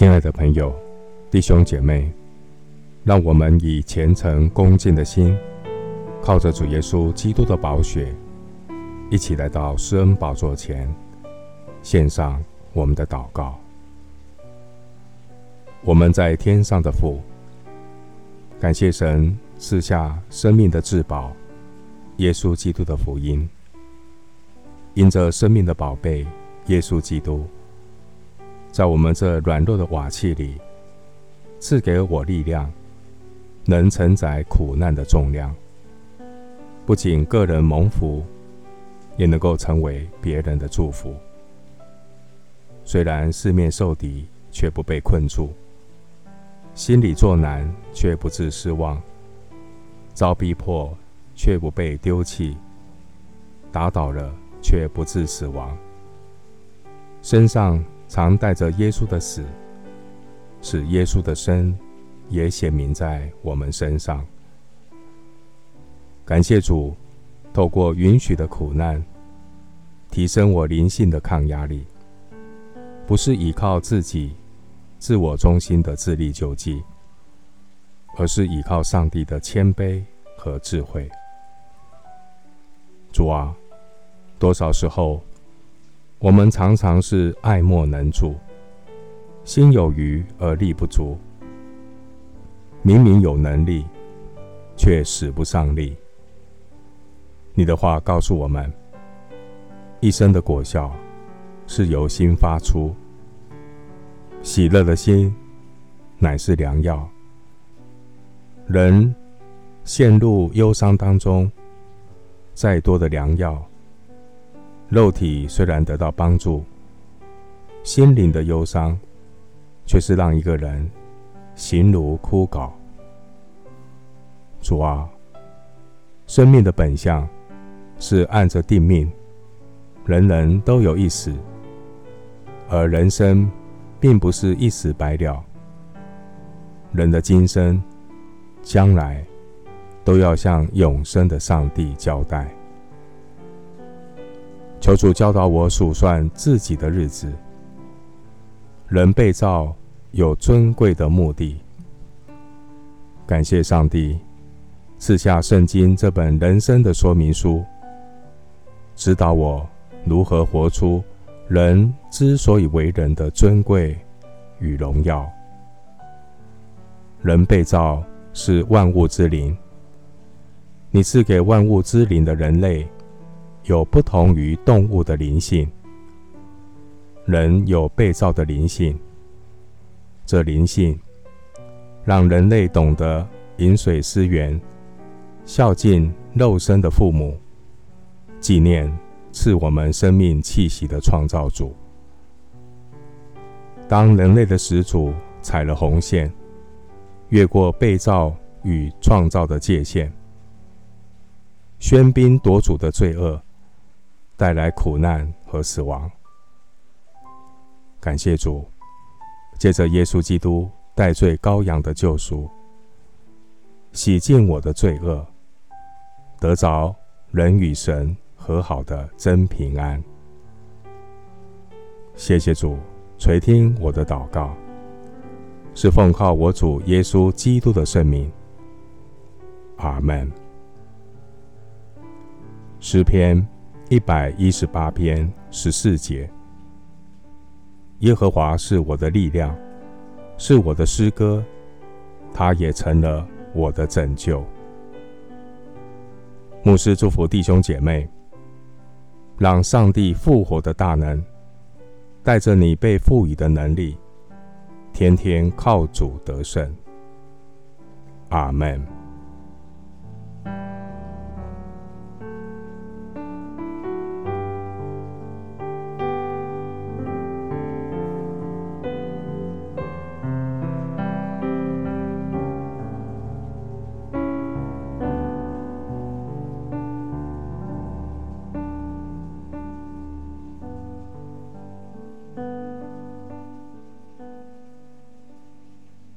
亲爱的朋友、弟兄姐妹，让我们以虔诚恭敬的心，靠着主耶稣基督的宝血，一起来到施恩宝座前，献上我们的祷告。我们在天上的父，感谢神赐下生命的至宝——耶稣基督的福音，因着生命的宝贝耶稣基督。在我们这软弱的瓦器里，赐给我力量，能承载苦难的重量。不仅个人蒙福，也能够成为别人的祝福。虽然四面受敌，却不被困住；心里作难，却不致失望；遭逼迫，却不被丢弃；打倒了，却不致死亡。身上。常带着耶稣的死，使耶稣的生也显明在我们身上。感谢主，透过允许的苦难，提升我灵性的抗压力，不是依靠自己自我中心的自力救济，而是依靠上帝的谦卑和智慧。主啊，多少时候，我们常常是爱莫能助，心有余而力不足。明明有能力，却使不上力。你的话告诉我们，一生的果效是由心发出。喜乐的心乃是良药。人陷入忧伤当中，再多的良药。肉体虽然得到帮助，心灵的忧伤却是让一个人形如枯槁。主啊，生命的本相是按着定命，人人都有一死，而人生并不是一死百了。人的今生、将来都要向永生的上帝交代。求主教导我数算自己的日子。人被造有尊贵的目的。感谢上帝赐下圣经这本人生的说明书，指导我如何活出人之所以为人的尊贵与荣耀。人被造是万物之灵，你赐给万物之灵的人类。有不同于动物的灵性，人有被造的灵性。这灵性让人类懂得饮水思源，孝敬肉身的父母，纪念赐我们生命气息的创造主。当人类的始祖踩了红线，越过被造与创造的界限，喧宾夺主的罪恶。带来苦难和死亡。感谢主，借着耶稣基督代罪羔羊的救赎，洗净我的罪恶，得着人与神和好的真平安。谢谢主垂听我的祷告，是奉靠我主耶稣基督的圣名。阿门。诗篇。一百一十八篇十四节：耶和华是我的力量，是我的诗歌，他也成了我的拯救。牧师祝福弟兄姐妹，让上帝复活的大能带着你被赋予的能力，天天靠主得胜。阿门。